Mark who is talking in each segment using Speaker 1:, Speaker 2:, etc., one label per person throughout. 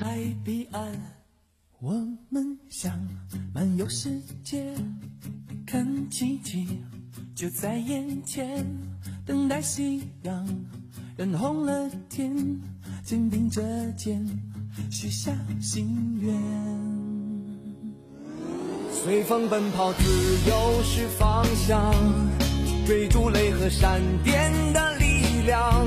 Speaker 1: 在彼岸，我们想漫游世界，看奇迹就在眼前，等待夕阳染红了天，肩并着肩许下心愿。随风奔跑，自由是方向，追逐雷和闪电的力量，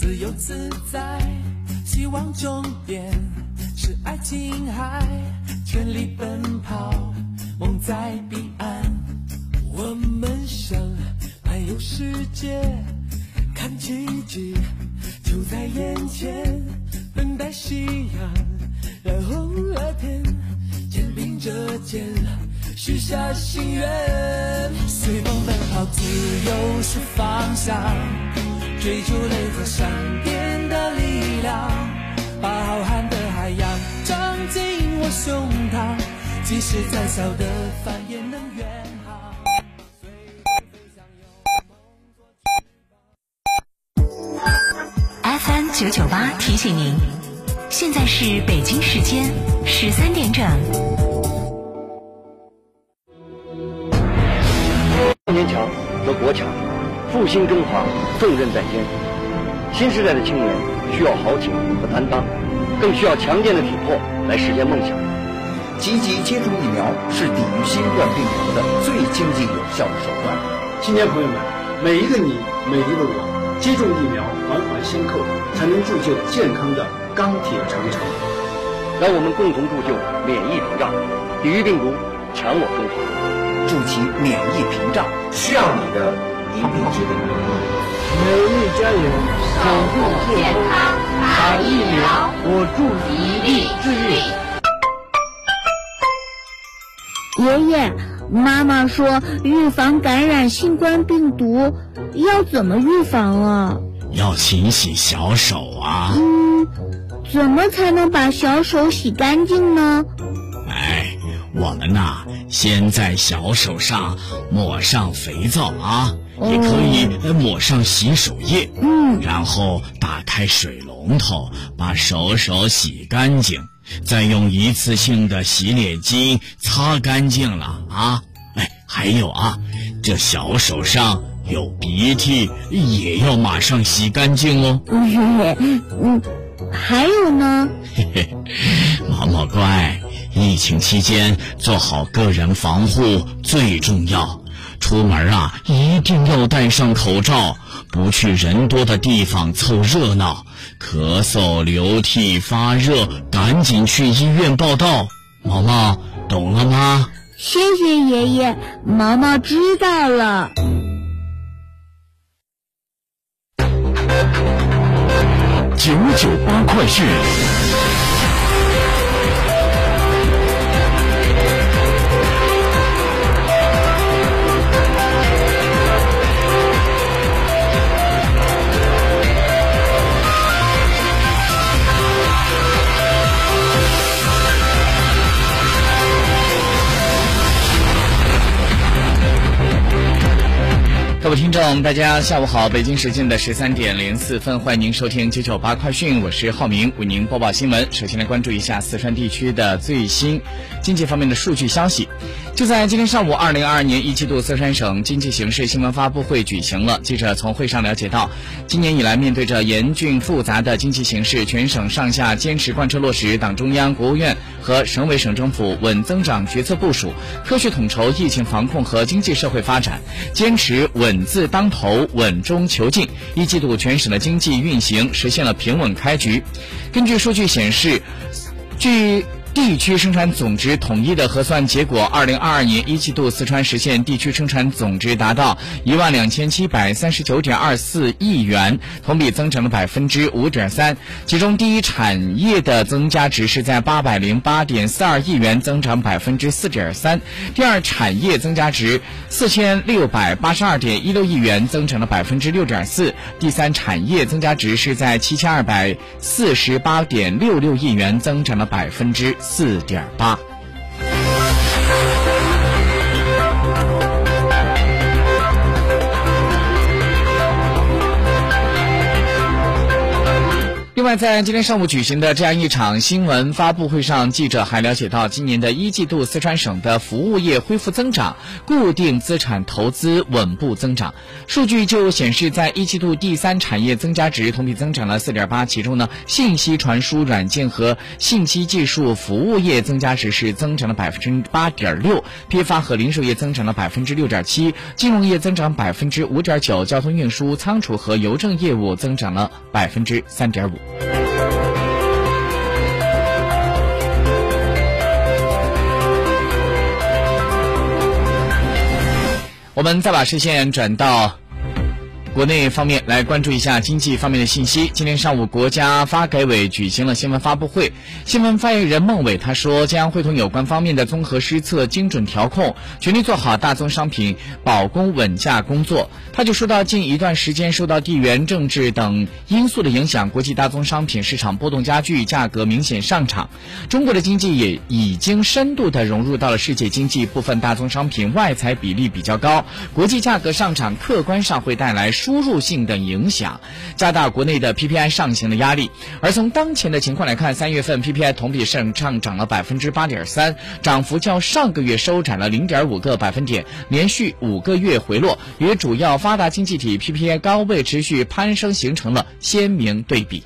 Speaker 1: 自由自在，希望终点是爱琴海，全力奔跑，梦在彼岸。我们想漫游世界，看奇迹就在眼前，等待夕阳染红了天，肩并着肩许下心愿。随风奔跑，自由是方向，追逐雷和闪电的力量，把浩瀚的海洋装进我胸膛，即使再小的帆也能远航。
Speaker 2: FM 九九八提醒您，现在是北京时间十三点整。
Speaker 3: 复兴中华重任在肩。新时代的青年需要豪情和担当，更需要强健的体魄来实现梦想。
Speaker 4: 积极接种疫苗是抵御新冠病毒的最经济有效的手段。
Speaker 5: 青年朋友们，每一个你，每一个我，接种疫苗，环环相扣，才能铸就健康的钢铁长城。
Speaker 3: 让我们共同铸就免疫屏障，抵御病毒，强我中华。
Speaker 4: 筑起免疫屏障，需要你的一臂之力。
Speaker 5: 美丽加油，守护健康，打疫苗，我助一臂之力。
Speaker 6: 爷爷，妈妈说预防感染新冠病毒要怎么预防啊？
Speaker 7: 要勤洗小手啊！
Speaker 6: 嗯，怎么才能把小手洗干净呢？
Speaker 7: 哎，我们呐，先在小手上抹上肥皂啊，
Speaker 6: 哦
Speaker 7: 也可以抹上洗手液，
Speaker 6: 嗯，
Speaker 7: 然后打开水龙头，把手手洗干净，再用一次性的洗脸巾擦干净了啊。哎，还有啊，这小手上有鼻涕也要马上洗干净哦。
Speaker 6: 嗯，嗯，还有呢？
Speaker 7: 嘿嘿，毛毛乖，疫情期间做好个人防护最重要。出门啊，一定要戴上口罩，不去人多的地方凑热闹。咳嗽、流涕、发热，赶紧去医院报道。毛毛，懂了吗？
Speaker 6: 谢谢爷爷，毛毛知道了。
Speaker 7: 九九八快讯。各位听众，大家下午好！北京时间的十三点零四分，欢迎您收听九九八快讯，我是浩明，为您播报新闻。首先来关注一下四川地区的最新经济方面的数据消息。就在今天上午，二零二二年一季度四川省经济形势新闻发布会举行了。记者从会上了解到，今年以来面对着严峻复杂的经济形势，全省上下坚持贯彻落实党中央、国务院和省委省政府稳增长决策部署，科学统筹疫情防控和经济社会发展，坚持稳字当头、稳中求进。一季度全省的经济运行实现了平稳开局。根据数据显示，据地区生产总值统一的核算结果，二零二二年一季度四川实现地区生产总值达到一万两千七百三十九点二四亿元，同比增长了百分之五点三。其中，第一产业的增加值是在八百零八点四二亿元，增长百分之四点三；第二产业增加值四千六百八十二点一六亿元，增长了百分之六点四；第三产业增加值是在七千二百四十八点六六亿元，增长了百分之。四点八。另外，在今天上午举行的这样一场新闻发布会上，记者还了解到，今年的一季度四川省的服务业恢复增长，固定资产投资稳步增长。数据就显示，在一季度第三产业增加值同比增长了四点八，其中呢，信息传输软件和信息技术服务业增加值是增长了百分之八点六，批发和零售业增长了百分之六点七，金融业增长百分之五点九，交通运输、仓储和邮政业务增长了百分之三点五。我们再把视线转到。国内方面来关注一下经济方面的信息。今天上午，国家发改委举行了新闻发布会。新闻发言人孟伟他说，将会同有关方面的综合施策、精准调控，全力做好大宗商品保供稳价工作。他就说到，近一段时间受到地缘政治等因素的影响，国际大宗商品市场波动加剧，价格明显上涨。中国的经济也已经深度的融入到了世界经济，部分大宗商品外采比例比较高，国际价格上涨，客观上会带来。输入性等影响，加大国内的 PPI 上行的压力。而从当前的情况来看，三月份 PPI 同比上上涨了百分之八点三，涨幅较上个月收窄了零点五个百分点，连续五个月回落，与主要发达经济体 PPI 高位持续攀升形成了鲜明对比。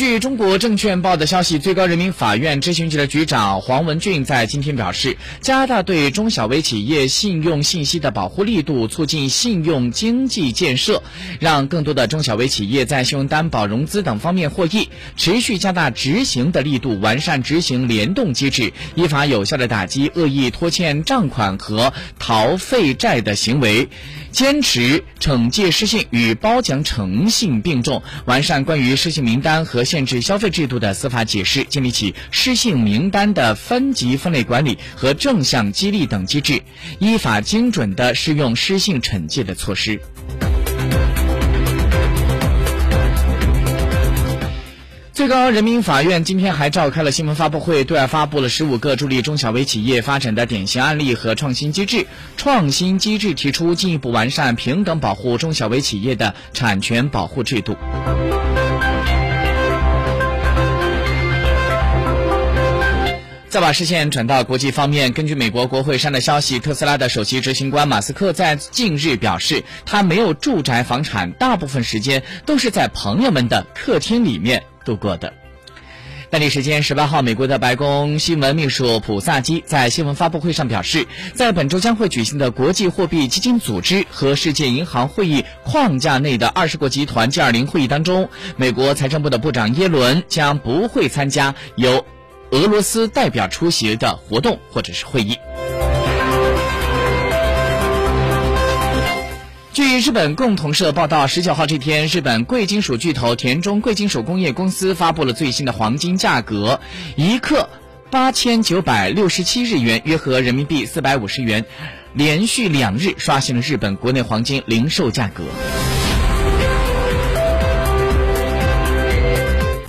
Speaker 7: 据中国证券报的消息，最高人民法院执行局的局长黄文俊在今天表示，加大对中小微企业信用信息的保护力度，促进信用经济建设，让更多的中小微企业在信用担保、融资等方面获益。持续加大执行的力度，完善执行联动机制，依法有效的打击恶意拖欠账款和逃废债的行为。坚持惩戒失信与褒奖诚信并重，完善关于失信名单和限制消费制度的司法解释，建立起失信名单的分级分类管理和正向激励等机制，依法精准地适用失信惩戒的措施。最高人民法院今天还召开了新闻发布会，对外发布了十五个助力中小微企业发展的典型案例和创新机制。创新机制提出进一步完善平等保护中小微企业的产权保护制度。再把视线转到国际方面，根据美国国会山的消息，特斯拉的首席执行官马斯克在近日表示，他没有住宅房产，大部分时间都是在朋友们的客厅里面。度过的。当地时间十八号，美国的白宫新闻秘书普萨基在新闻发布会上表示，在本周将会举行的国际货币基金组织和世界银行会议框架内的二十国集团 G20 会议当中，美国财政部的部长耶伦将不会参加由俄罗斯代表出席的活动或者是会议。据日本共同社报道，十九号这天，日本贵金属巨头田中贵金属工业公司发布了最新的黄金价格，一克八千九百六十七日元，约合人民币四百五十元，连续两日刷新了日本国内黄金零售价格。